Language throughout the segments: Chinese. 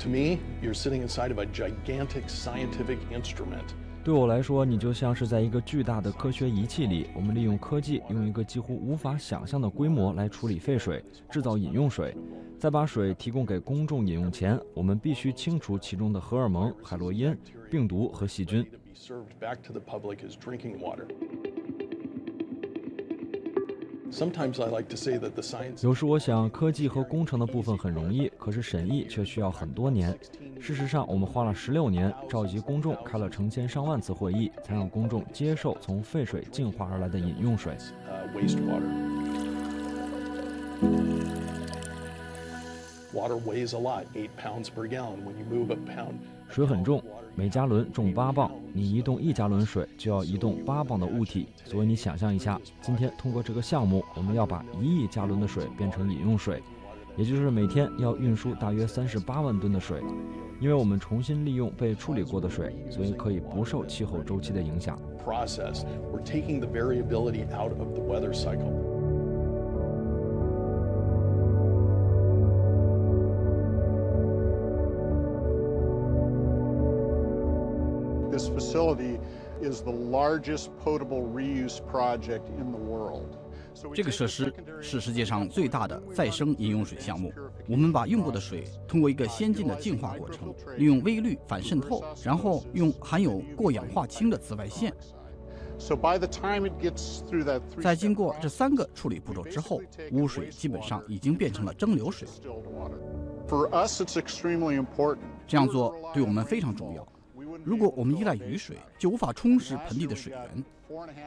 To me, you're sitting inside of a gigantic scientific instrument. 对我来说，你就像是在一个巨大的科学仪器里。我们利用科技，用一个几乎无法想象的规模来处理废水，制造饮用水。在把水提供给公众饮用前，我们必须清除其中的荷尔蒙、海洛因、病毒和细菌。有时我想，科技和工程的部分很容易，可是审议却需要很多年。事实上，我们花了十六年，召集公众，开了成千上万次会议，才让公众接受从废水净化而来的饮用水。Water weighs a lot, eight pounds per gallon. When you move a pound, 水很重，每加仑重八磅，你移动一加仑水就要移动八磅的物体。所以你想象一下，今天通过这个项目，我们要把一亿加仑的水变成饮用水，也就是每天要运输大约三十八万吨的水。因为我们重新利用被处理过的水，所以可以不受气候周期的影响。process, we're taking the variability out of the weather cycle. This facility is the largest potable reuse project in the world. 这个设施是世界上最大的再生饮用水项目。我们把用过的水通过一个先进的净化过程，利用微滤反渗透，然后用含有过氧化氢的紫外线，So by the time it gets through that 在经过这三个处理步骤之后，污水基本上已经变成了蒸馏水。For us, it's extremely important. 这样做对我们非常重要。如果我们依赖雨水，就无法充实盆地的水源。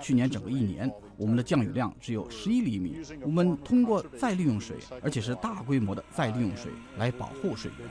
去年整个一年，我们的降雨量只有十一厘米。我们通过再利用水，而且是大规模的再利用水，来保护水源。